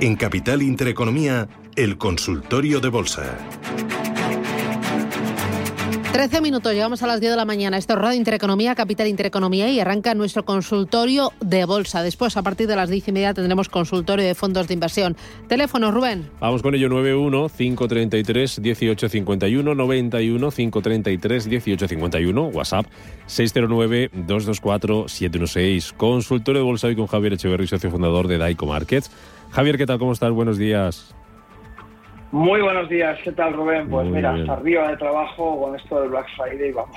En Capital Intereconomía, el consultorio de bolsa. 13 minutos, llegamos a las 10 de la mañana. Esto es Radio Intereconomía, Capital Intereconomía y arranca nuestro consultorio de bolsa. Después, a partir de las 10 y media, tendremos consultorio de fondos de inversión. Teléfono, Rubén. Vamos con ello, 91-533-1851, 91-533-1851, WhatsApp 609-224-716. Consultorio de bolsa hoy con Javier Echeverry, socio fundador de Daico Markets. Javier, ¿qué tal? ¿Cómo estás? Buenos días. Muy buenos días, ¿qué tal Rubén? Pues mira, hasta arriba de trabajo con esto del Black Friday vamos,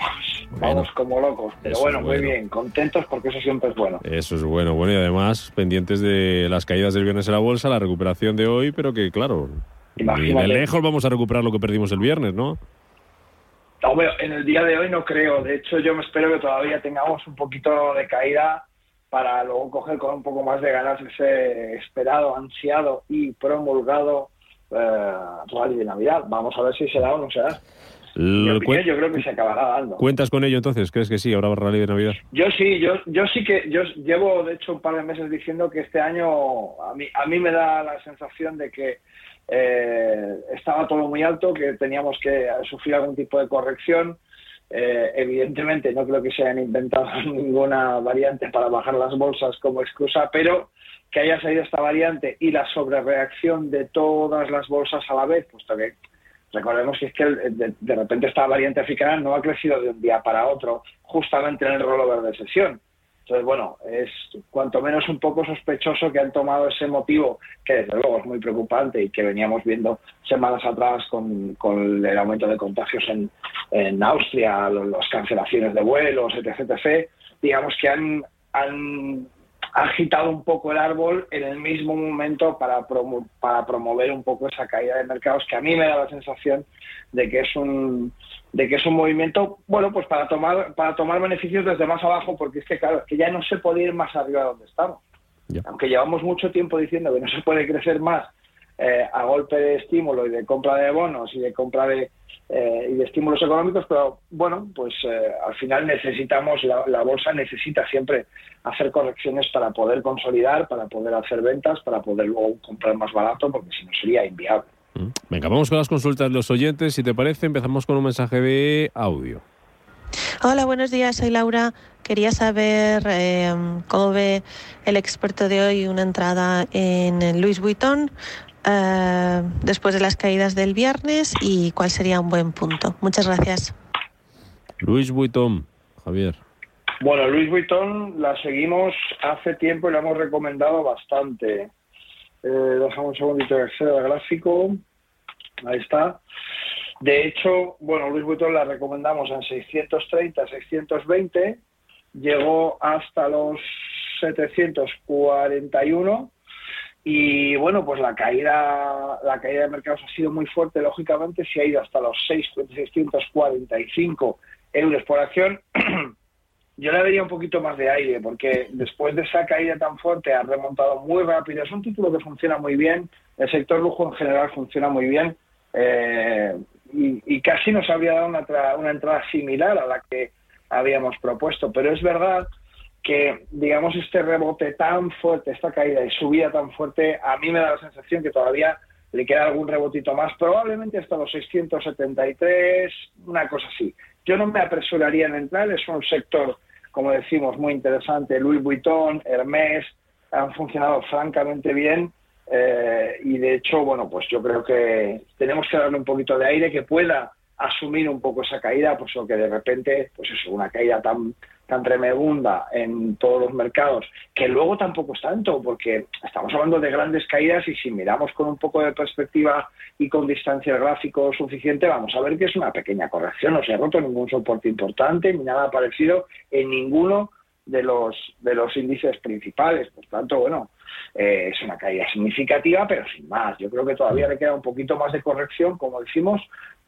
vamos como locos. Pero bueno, muy bien, contentos porque eso siempre es bueno. Eso es bueno, bueno y además pendientes de las caídas del viernes en la bolsa, la recuperación de hoy, pero que claro, ni de lejos vamos a recuperar lo que perdimos el viernes, ¿no? No, en el día de hoy no creo. De hecho, yo me espero que todavía tengamos un poquito de caída para luego coger con un poco más de ganas ese esperado, ansiado y promulgado eh, rally de Navidad. Vamos a ver si se da o no se da. yo creo que se acabará dando. ¿Cuentas con ello entonces? ¿Crees que sí, habrá rally de Navidad? Yo sí, yo, yo sí que, yo llevo de hecho un par de meses diciendo que este año a mí, a mí me da la sensación de que eh, estaba todo muy alto, que teníamos que sufrir algún tipo de corrección. Eh, evidentemente no creo que se hayan inventado ninguna variante para bajar las bolsas como excusa, pero que haya salido esta variante y la sobrereacción de todas las bolsas a la vez, puesto que recordemos que es que de, repente esta variante africana no ha crecido de un día para otro, justamente en el rollover de sesión. Entonces, bueno, es cuanto menos un poco sospechoso que han tomado ese motivo, que desde luego es muy preocupante y que veníamos viendo semanas atrás con, el aumento de contagios en, Austria, las cancelaciones de vuelos, etc, etc. Digamos que han ha agitado un poco el árbol en el mismo momento para, para promover un poco esa caída de mercados que a mí me da la sensación de que es un de que es un movimiento bueno pues para tomar para tomar beneficios desde más abajo porque es que claro es que ya no se puede ir más arriba de donde estamos. Aunque llevamos mucho tiempo diciendo que no se puede crecer más eh, a golpe de estímulo y de compra de bonos y de compra de eh, y de estímulos económicos, pero bueno, pues eh, al final necesitamos, la, bolsa necesita siempre hacer correcciones para poder consolidar, para poder hacer ventas, para poder luego comprar más barato, porque si no sería inviable. Mm. Venga, vamos con las consultas de los oyentes. Si te parece, empezamos con un mensaje de audio. Hola, buenos días. Soy Laura. Quería saber eh, cómo ve el experto de hoy una entrada en Louis Vuitton eh, después de las caídas del viernes y cuál sería un buen punto. Muchas gracias. Luis Vuitton, Javier. Bueno, Luis Vuitton la seguimos hace tiempo y la hemos recomendado bastante. Eh, dejamos un segundito de acceder al gráfico. Ahí está. De hecho, bueno, Luis Vuitton la recomendamos en 630, 620. Llegó hasta los 741 y bueno, pues la caída, la caída de mercados ha sido muy fuerte, lógicamente, se ha ido hasta los 645 euros por acción. Yo le daría un poquito más de aire, porque después de esa caída tan fuerte ha remontado muy rápido. Es un título que funciona muy bien, el sector lujo en general funciona muy bien, eh, y, casi nos habría dado una, una entrada similar a la que habíamos propuesto. Pero es verdad que, digamos, este rebote tan fuerte, esta caída y subida tan fuerte, a mí me da la sensación que todavía le queda algún rebotito más, probablemente hasta los 673, una cosa así. Yo no me apresuraría en entrar, es un sector, como decimos, muy interesante. Louis Vuitton, Hermès, han funcionado francamente bien eh, y de hecho, bueno, pues yo creo que tenemos que darle un poquito de aire que pueda asumir un poco esa caída, pues lo que de repente, pues eso, una caída tan tan tremenda en todos los mercados, que luego tampoco es tanto, porque estamos hablando de grandes caídas y si miramos con un poco de perspectiva y con distancia gráfico suficiente, vamos a ver que es una pequeña corrección, no se ha roto ningún soporte importante ni nada parecido en ninguno de los de los índices principales. Por tanto, bueno, eh, es una caída significativa, pero sin más. Yo creo que todavía le queda un poquito más de corrección, como decimos,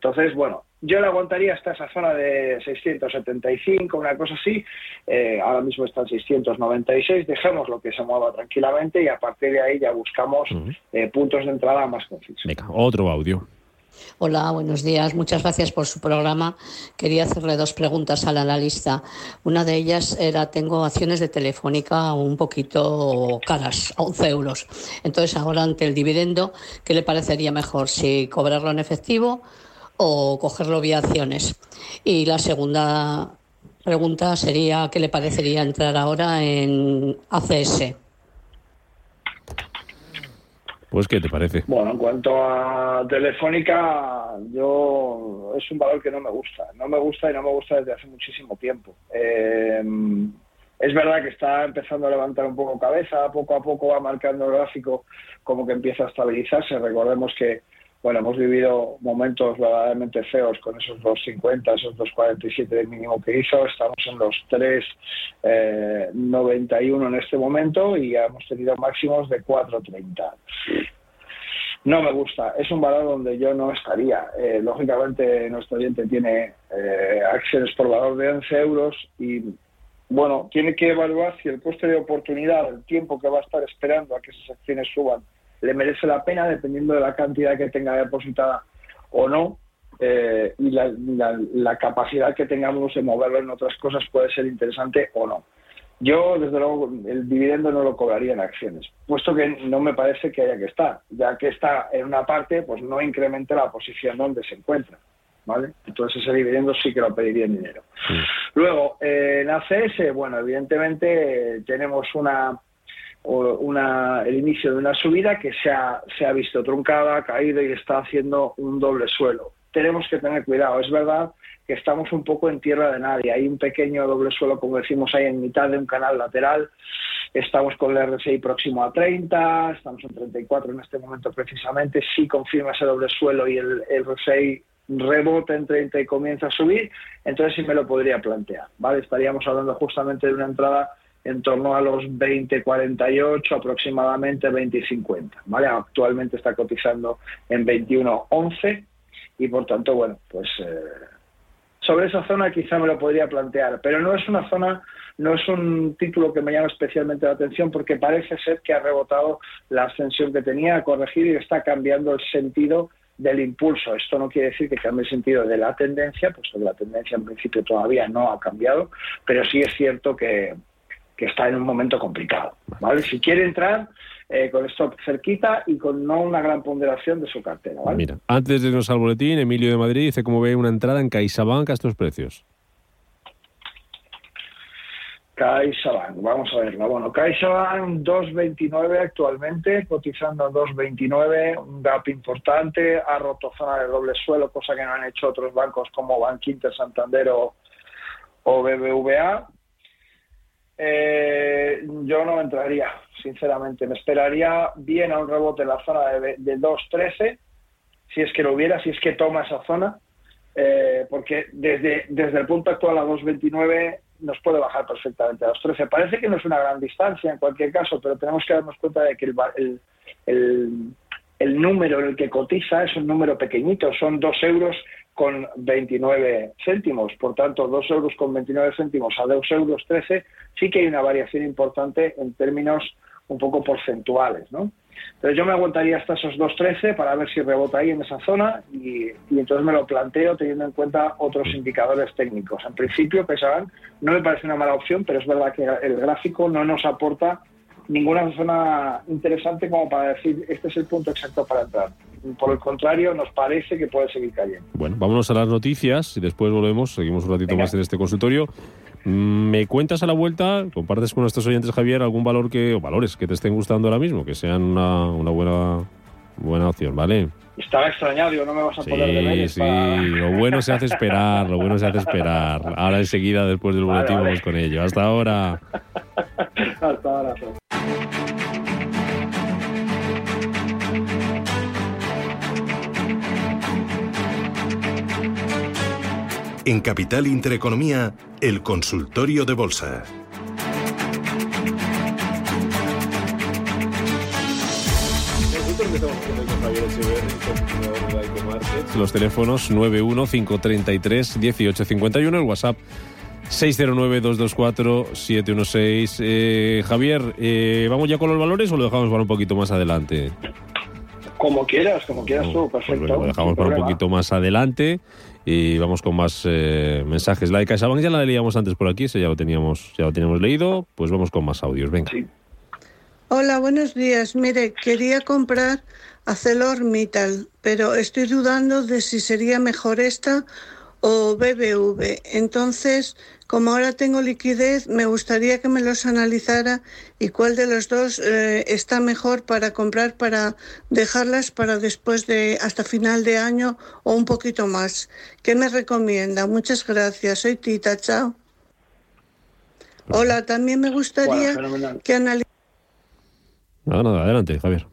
entonces, bueno, yo le aguantaría hasta esa zona de 675, una cosa así. Eh, ahora mismo está en 696. Dejemos lo que se mueva tranquilamente y a partir de ahí ya buscamos eh, puntos de entrada más concisos. Venga, otro audio. Hola, buenos días. Muchas gracias por su programa. Quería hacerle dos preguntas al analista. Una de ellas era, tengo acciones de Telefónica un poquito caras, 11 euros. Entonces, ahora ante el dividendo, ¿qué le parecería mejor? ¿Si cobrarlo en efectivo o cogerlo vía acciones? Y la segunda pregunta sería, ¿qué le parecería entrar ahora en ACS? Pues, ¿qué te parece? Bueno, en cuanto a Telefónica, yo es un valor que no me gusta. No me gusta y no me gusta desde hace muchísimo tiempo. Eh, es verdad que está empezando a levantar un poco cabeza, poco a poco va marcando el gráfico como que empieza a estabilizarse. Recordemos que bueno, hemos vivido momentos verdaderamente feos con esos 2.50, esos 2.47 de mínimo que hizo. Estamos en los 3.91 eh, en este momento y hemos tenido máximos de 4.30. No me gusta, es un valor donde yo no estaría. Eh, lógicamente, nuestro oyente tiene eh, acciones por valor de 11 euros y, bueno, tiene que evaluar si el coste de oportunidad, el tiempo que va a estar esperando a que esas acciones suban, le merece la pena dependiendo de la cantidad que tenga depositada o no. Eh, y la, capacidad que tengamos de moverlo en otras cosas puede ser interesante o no. Yo, desde luego, el dividendo no lo cobraría en acciones, puesto que no me parece que haya que estar. Ya que está en una parte, pues no incremente la posición donde se encuentra. ¿Vale? Entonces ese dividendo sí que lo pediría en dinero. Luego, eh, en ACS, bueno, evidentemente tenemos una una, el inicio de una subida que se ha, se ha visto truncada, caído y está haciendo un doble suelo. Tenemos que tener cuidado. Es verdad que estamos un poco en tierra de nadie. Hay un pequeño doble suelo, como decimos, ahí en mitad de un canal lateral. Estamos con el RSI próximo a 30, estamos en 34 en este momento precisamente. Si confirma ese doble suelo y el, el RSI rebota en 30 y comienza a subir, entonces sí me lo podría plantear. ¿vale? Estaríamos hablando justamente de una entrada en torno a los 20.48, aproximadamente 20.50. ¿vale? Actualmente está cotizando en 21.11 y por tanto, bueno, pues eh, sobre esa zona quizá me lo podría plantear, pero no es una zona, no es un título que me llama especialmente la atención porque parece ser que ha rebotado la ascensión que tenía a corregir y está cambiando el sentido del impulso. Esto no quiere decir que cambie el sentido de la tendencia, pues la tendencia en principio todavía no ha cambiado, pero sí es cierto que, que está en un momento complicado. ¿vale? Si quiere entrar eh, con stop cerquita y con no una gran ponderación de su cartera. ¿vale? Mira, antes de irnos al boletín, Emilio de Madrid dice cómo ve una entrada en CaixaBank a estos precios. CaixaBank, vamos a verlo. Bueno, CaixaBank 2.29 actualmente, cotizando a 2.29, un gap importante, ha roto zona de doble suelo, cosa que no han hecho otros bancos como Bankinter, Santander o, o BBVA. Eh, yo no entraría, sinceramente. Me esperaría bien a un rebote en la zona de, de 2.13, si es que lo hubiera, si es que toma esa zona, eh, porque desde, desde el punto actual a 2.29 nos puede bajar perfectamente a 2.13. Parece que no es una gran distancia en cualquier caso, pero tenemos que darnos cuenta de que el, el, el número en el que cotiza es un número pequeñito, son 2 euros con 29 céntimos. Por tanto, 2 euros con 29 céntimos a 2 euros 13 sí que hay una variación importante en términos un poco porcentuales, ¿no? Entonces yo me aguantaría hasta esos 2.13 para ver si rebota ahí en esa zona y, entonces me lo planteo teniendo en cuenta otros indicadores técnicos. En principio, Pesaban no me parece una mala opción, pero es verdad que el gráfico no nos aporta ninguna zona interesante como para decir este es el punto exacto para entrar. Por el contrario, nos parece que puede seguir cayendo. Bueno, vámonos a las noticias y después volvemos, seguimos un ratito más en este consultorio. Mm, ¿Me cuentas a la vuelta, compartes con nuestros oyentes, Javier, algún valor que, o valores que te estén gustando ahora mismo, que sean una, una buena, buena opción, ¿vale? Estaba extrañado, digo, no me vas a poder sí, Sí, lo bueno se hace esperar, lo bueno se hace esperar. Ahora enseguida, después del boletín, vamos con ello. Hasta ahora. Hasta ahora. En Capital Intereconomía, el consultorio de bolsa. Los teléfonos 915331851, el WhatsApp 609224716. Eh, Javier, eh, ¿vamos ya con los valores o lo dejamos para un poquito más adelante? Como quieras, como quieras tú, Pues perfecto. lo dejamos para un poquito más adelante y vamos con más eh, mensajes. La de CaixaBank ya la leíamos antes por aquí, ese ya lo teníamos, ya lo teníamos leído. Pues vamos con más audios. Venga. Sí. Hola, buenos días. Mire, quería comprar ArcelorMittal, pero estoy dudando de si sería mejor esta o BBV. Entonces, como ahora tengo liquidez, me gustaría que me los analizara y cuál de los dos eh, está mejor para comprar, para dejarlas para después de hasta final de año o un poquito más. ¿Qué me recomienda? Muchas gracias. Soy Tita. Chao. Hola, también me gustaría Bueno, que analizara. Nada, nada, adelante, Javier.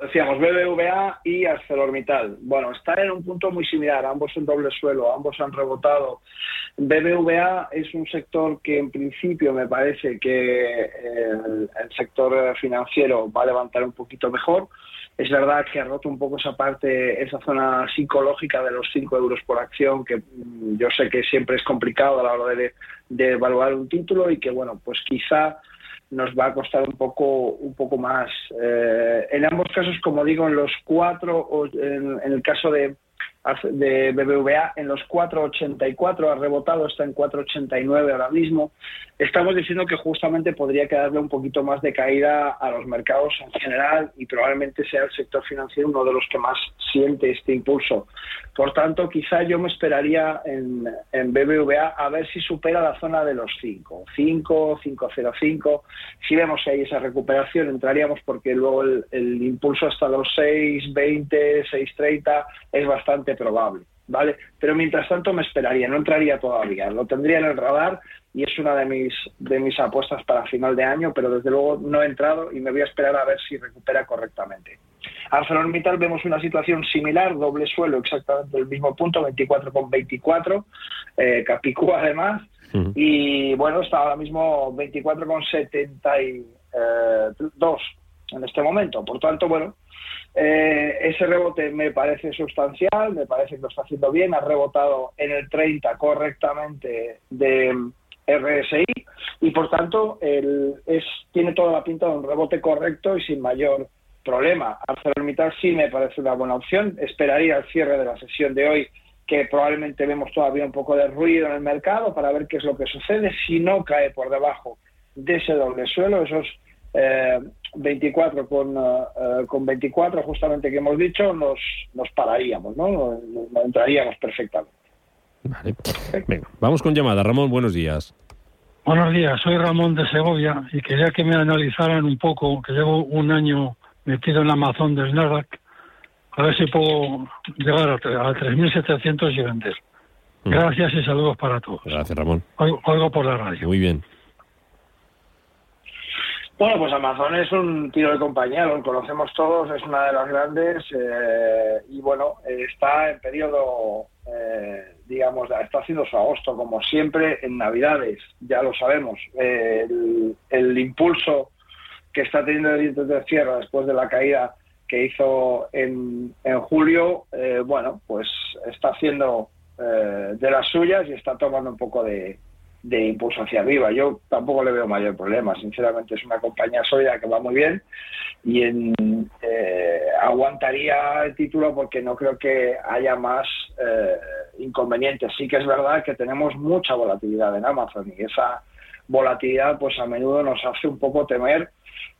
Decíamos BBVA y ArcelorMittal. Bueno, están en un punto muy similar, ambos en doble suelo, ambos han rebotado. BBVA es un sector que en principio me parece que el, sector financiero va a levantar un poquito mejor. Es verdad que ha roto un poco esa parte, esa zona psicológica de los 5 euros por acción, que mm, yo sé que siempre es complicado a la hora de evaluar un título y que, bueno, pues quizá nos va a costar un poco un poco más. Eh, en ambos casos, como digo, en los cuatro, en, en el caso de, de BBVA, en los 4,84 ha rebotado, está en 4,89 ahora mismo. Estamos diciendo que justamente podría quedarle un poquito más de caída a los mercados en general y probablemente sea el sector financiero uno de los que más siente este impulso. Por tanto, quizá yo me esperaría en, en BBVA a ver si supera la zona de los 5, 5, 5,05. Si vemos que hay esa recuperación, entraríamos porque luego el, el impulso hasta los 6, 20, 6,30 es bastante probable. ¿Vale? Pero mientras tanto me esperaría, no entraría todavía, lo tendría en el radar y es una de mis de mis apuestas para final de año, pero desde luego no he entrado y me voy a esperar a ver si recupera correctamente. ArcelorMittal vemos una situación similar, doble suelo, exactamente el mismo punto, 24,24, eh, Capicú además, y bueno, está ahora mismo 24,72 en este momento. Por tanto, bueno, eh, ese rebote me parece sustancial, me parece que lo está haciendo bien, ha rebotado en el 30 correctamente de mm, RSI y por tanto tiene toda la pinta de un rebote correcto y sin mayor problema. ArcelorMittal sí me parece una buena opción, esperaría el cierre de la sesión de hoy que probablemente vemos todavía un poco de ruido en el mercado para ver qué es lo que sucede. Si no cae por debajo de ese doble suelo, esos eh, 24 con, eh, con 24 justamente que hemos dicho, nos, nos pararíamos, ¿no? Nos, nos entraríamos perfectamente. Vale. Venga, vamos con llamada. Ramón, buenos días. Buenos días, soy Ramón de Segovia y quería que me analizaran un poco, que llevo un año metido en la Amazon del Nasdaq, a ver si puedo llegar a, a 3.700 y vender. Mm. Gracias y saludos para todos. Gracias, Ramón. Oigo, oigo por la radio. Muy bien. Bueno, pues Amazon es un tiro de compañía, lo conocemos todos, es una de las grandes eh, y bueno, está en periodo, eh, digamos, está haciendo su agosto, como siempre en Navidades, ya lo sabemos. El, impulso que está teniendo el dientes de cierre después de la caída que hizo en, en julio, eh, bueno, pues está haciendo eh, de las suyas y está tomando un poco de, de impulso hacia arriba. Yo tampoco le veo mayor problema, sinceramente es una compañía sólida que va muy bien y en, eh, aguantaría el título porque no creo que haya más eh, inconvenientes. Sí que es verdad que tenemos mucha volatilidad en Amazon y esa volatilidad pues a menudo nos hace un poco temer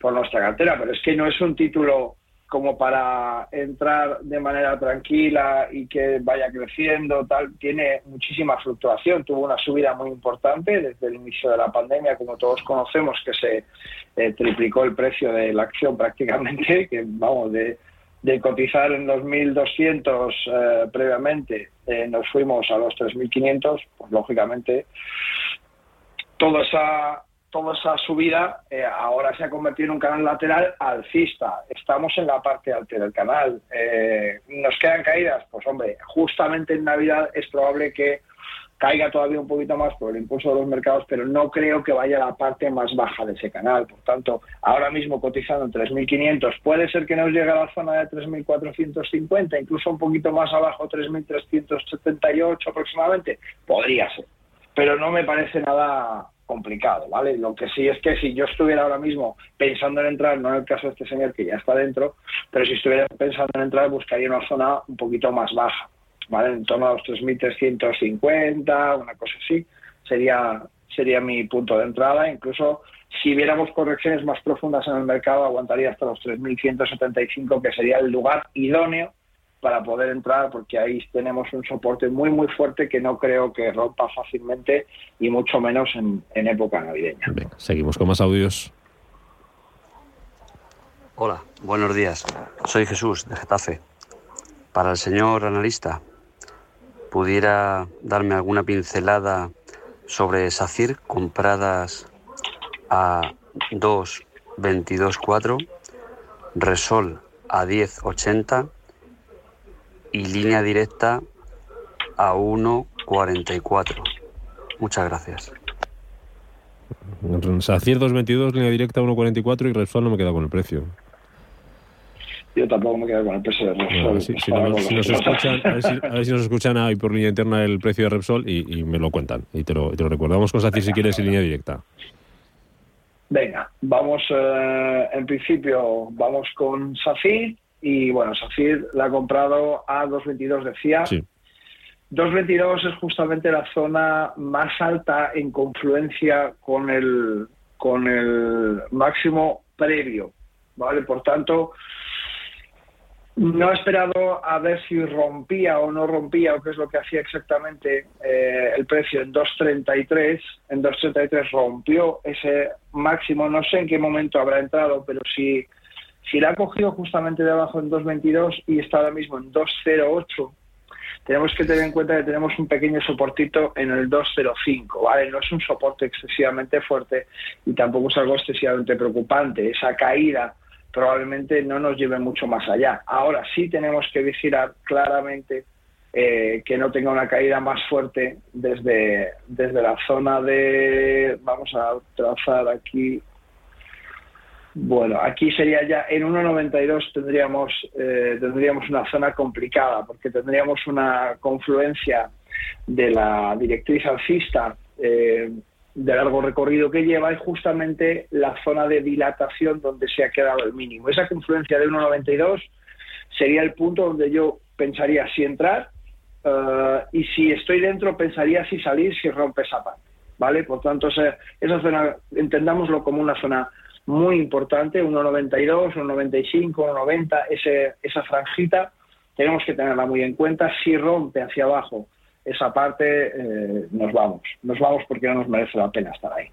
por nuestra cartera, pero es que no es un título como para entrar de manera tranquila y que vaya creciendo, tal, tiene muchísima fluctuación, tuvo una subida muy importante desde el inicio de la pandemia, como todos conocemos, que se eh, triplicó el precio de la acción prácticamente, que vamos, de, cotizar en los 1.200 eh, previamente, eh, nos fuimos a los 3.500, pues lógicamente toda esa toda esa subida eh, ahora se ha convertido en un canal lateral alcista. Estamos en la parte alta del canal. Eh, ¿Nos quedan caídas? Pues hombre, justamente en Navidad es probable que caiga todavía un poquito más por el impulso de los mercados, pero no creo que vaya a la parte más baja de ese canal. Por tanto, ahora mismo cotizando en 3.500, puede ser que nos llegue a la zona de 3.450, incluso un poquito más abajo, 3.378 aproximadamente. Podría ser, pero no me parece nada complicado, ¿vale? Lo que sí es que si yo estuviera ahora mismo pensando en entrar, no en el caso de este señor que ya está dentro, pero si estuviera pensando en entrar, buscaría una zona un poquito más baja, ¿vale? En torno a los 3.350, una cosa así, sería, sería mi punto de entrada. Incluso si viéramos correcciones más profundas en el mercado, aguantaría hasta los 3.175, que sería el lugar idóneo para poder entrar, porque ahí tenemos un soporte muy, muy fuerte que no creo que rompa fácilmente y mucho menos en, época navideña. seguimos con más audios. Hola, buenos días. Soy Jesús de Getafe. Para el señor analista, ¿pudiera darme alguna pincelada sobre SACIR compradas a 2.22.4, Resol a 10.80 y línea directa a 1.44. Muchas gracias. SACIR 2.22, línea directa a 1.44 y Repsol no me queda con el precio. Yo tampoco me quedo con el precio de Repsol. si, nos escuchan, a, ver si, nos escuchan ahí por línea interna el precio de Repsol y, me lo cuentan. Y te lo, te lo recordamos con SACIR si quieres en línea directa. Venga, vamos, eh, en principio, vamos con SACIR y bueno, Safir la ha comprado a 2.22 decía. Sí. 2.22 es justamente la zona más alta en confluencia con el, con el máximo previo, ¿vale? Por tanto, no he esperado a ver si rompía o no rompía o qué es lo que hacía exactamente eh, el precio en 2.33. En 2.33 rompió ese máximo, no sé en qué momento habrá entrado, pero si si la ha cogido justamente debajo en 2.22 y está ahora mismo en 2.08, tenemos que tener en cuenta que tenemos un pequeño soportito en el 2.05, ¿vale? No es un soporte excesivamente fuerte y tampoco es algo excesivamente preocupante. Esa caída probablemente no nos lleve mucho más allá. Ahora sí tenemos que vigilar claramente eh, que no tenga una caída más fuerte desde, desde la zona de, vamos a trazar aquí bueno, aquí sería ya en 1.92 tendríamos, eh, tendríamos una zona complicada porque tendríamos una confluencia de la directriz alcista eh, de largo recorrido que lleva y justamente la zona de dilatación donde se ha quedado el mínimo. Esa confluencia de 1.92 sería el punto donde yo pensaría si entrar eh, y si estoy dentro pensaría si salir si rompe esa parte. ¿Vale? Por tanto, esa, esa zona, entendámoslo como una zona muy importante, 1,92, 1,95, 1,90, ese, esa franjita, tenemos que tenerla muy en cuenta. Si rompe hacia abajo esa parte, eh, nos vamos. Nos vamos porque no nos merece la pena estar ahí.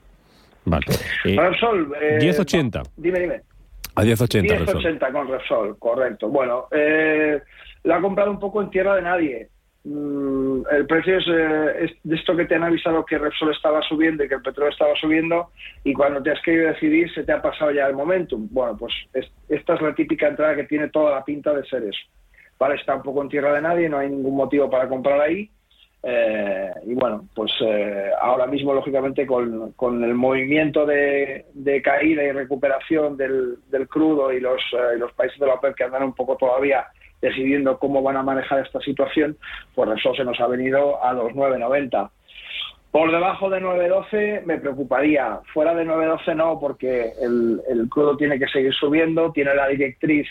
Vale. Eh, Repsol. Eh, 10,80. Dime, dime. A 10,80. 10,80 con Repsol, correcto. Bueno, eh, la ha comprado un poco en tierra de nadie. Mm, el precio eh, es, de esto que te han avisado que Repsol estaba subiendo y que el petróleo estaba subiendo y cuando te has querido decidir se te ha pasado ya el momentum. Bueno, pues esta es la típica entrada que tiene toda la pinta de ser eso. Vale, está un poco en tierra de nadie, no hay ningún motivo para comprar ahí. Eh, y bueno, pues eh, ahora mismo, lógicamente, con, con el movimiento de, caída y recuperación del, del crudo y los, los países de la OPEP que andan un poco todavía decidiendo cómo van a manejar esta situación, pues eso se nos ha venido a los 9,90. Por debajo de 9.12 me preocuparía. Fuera de 9.12 no, porque el, crudo tiene que seguir subiendo, tiene la directriz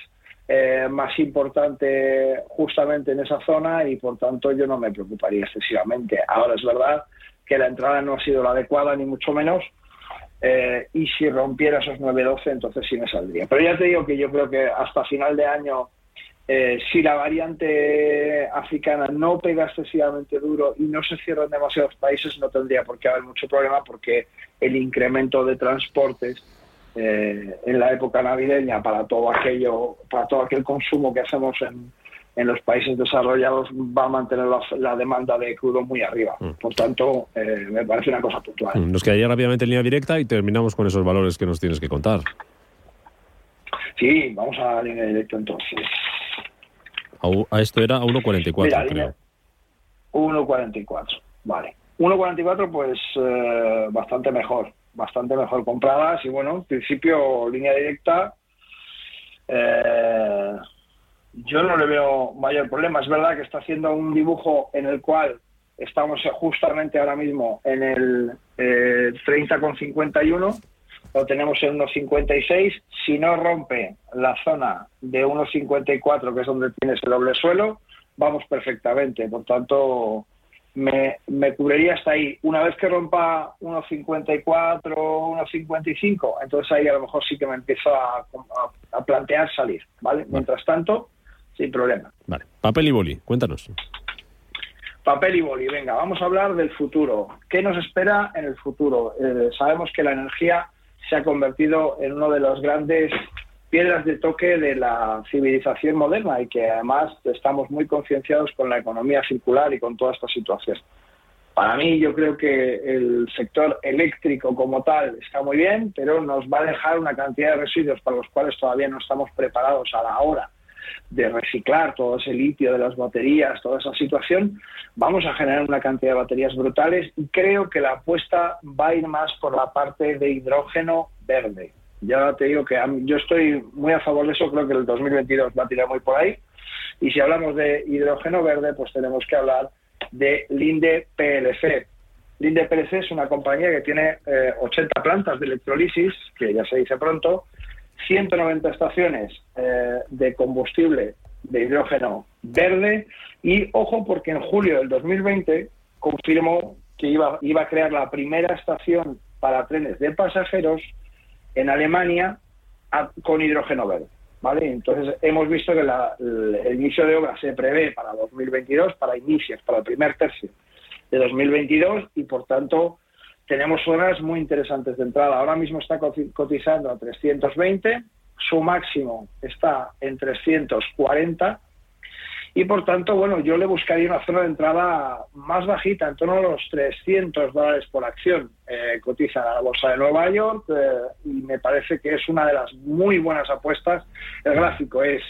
eh, más importante justamente en esa zona y por tanto yo no me preocuparía excesivamente. Ahora es verdad que la entrada no ha sido la adecuada ni mucho menos eh, y si rompiera esos 9.12 entonces sí me saldría. Pero ya te digo que yo creo que hasta final de año eh, si la variante africana no pega excesivamente duro y no se cierran demasiados países, no tendría por qué haber mucho problema porque el incremento de transportes eh, en la época navideña para todo aquello, para todo aquel consumo que hacemos en, en los países desarrollados va a mantener la, demanda de crudo muy arriba. Mm. Por tanto, eh, me parece una cosa puntual. Mm, nos quedaría rápidamente en línea directa y terminamos con esos valores que nos tienes que contar. Sí, vamos a la línea directa entonces. A, esto era a 1.44, creo. 1.44, vale. 1.44, pues eh, bastante mejor, bastante mejor compradas y bueno, en principio línea directa. Eh, yo no le veo mayor problema. Es verdad que está haciendo un dibujo en el cual estamos justamente ahora mismo en el eh, 30,51, lo tenemos en 1,56. Si no rompe la zona de 1,54, que es donde tienes el doble suelo, vamos perfectamente. Por tanto, me, me cubriría hasta ahí. Una vez que rompa 1,54, 1,55, entonces ahí a lo mejor sí que me empiezo a, a, plantear salir, ¿vale? Mientras tanto, sin problema. Vale. Papel y boli, cuéntanos. Papel y boli, venga, vamos a hablar del futuro. ¿Qué nos espera en el futuro? Eh, sabemos que la energía se ha convertido en uno de los grandes piedras de toque de la civilización moderna y que además estamos muy concienciados con la economía circular y con toda esta situación. Para mí yo creo que el sector eléctrico como tal está muy bien, pero nos va a dejar una cantidad de residuos para los cuales todavía no estamos preparados a la hora de reciclar todo ese litio de las baterías, toda esa situación, vamos a generar una cantidad de baterías brutales y creo que la apuesta va a ir más por la parte de hidrógeno verde ya te digo que yo estoy muy a favor de eso, creo que el 2022 va a tirar muy por ahí. Y si hablamos de hidrógeno verde, pues tenemos que hablar de Linde PLC. Linde PLC es una compañía que tiene 80 eh, plantas de electrolisis, que ya se dice pronto, 190 estaciones eh, de combustible de hidrógeno verde y ojo porque en julio del 2020 confirmó que iba, iba a crear la primera estación para trenes de pasajeros en Alemania con hidrógeno verde. ¿vale? Entonces hemos visto que el, inicio de obra se prevé para 2022, para inicios, para el primer tercio de 2022 y por tanto tenemos zonas muy interesantes de entrada. Ahora mismo está cotizando a 320, su máximo está en 340 y por tanto, bueno, yo le buscaría una zona de entrada más bajita, en torno a los 300 dólares por acción. Eh, cotiza la bolsa de Nueva York eh, y me parece que es una de las muy buenas apuestas. El gráfico es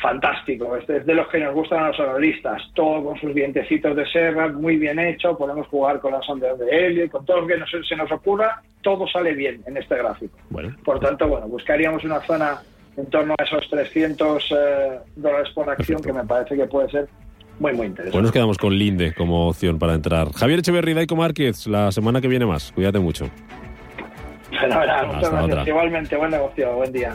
fantástico, es de los que nos gustan a los analistas, todo con sus dientecitos de serra, muy bien hecho, podemos jugar con las ondas de helio, con todo lo que se nos ocurra, todo sale bien en este gráfico. Por tanto, bueno, buscaríamos una zona en torno a esos 300 eh, dólares por acción, que me parece que puede ser muy, muy interesante. Pues nos quedamos con Linde como opción para entrar. Javier Echeverri, Daico Márquez, la semana que viene más. Cuídate mucho. Fenomenal, muchas gracias. Igualmente, buen negocio, buen día.